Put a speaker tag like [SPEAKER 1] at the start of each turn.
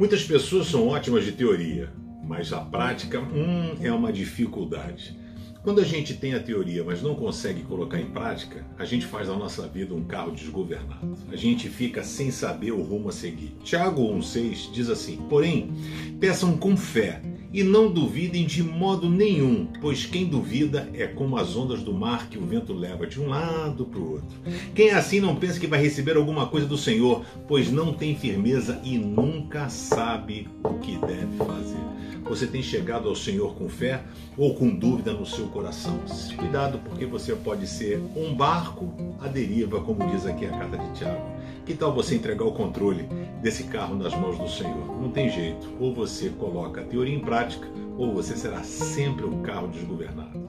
[SPEAKER 1] Muitas pessoas são ótimas de teoria, mas a prática hum, é uma dificuldade. Quando a gente tem a teoria, mas não consegue colocar em prática, a gente faz da nossa vida um carro desgovernado. A gente fica sem saber o rumo a seguir. Tiago 1,6 diz assim: Porém, peçam com fé e não duvidem de modo nenhum, pois quem duvida é como as ondas do mar que o vento leva de um lado para o outro. Quem é assim não pensa que vai receber alguma coisa do Senhor, pois não tem firmeza e nunca sabe o que deve fazer. Você tem chegado ao Senhor com fé ou com dúvida no seu coração? Cuidado, porque você pode ser um barco à deriva, como diz aqui a carta de Tiago. Que tal você entregar o controle desse carro nas mãos do Senhor? Não tem jeito. Ou você coloca a teoria em prática, ou você será sempre um carro desgovernado.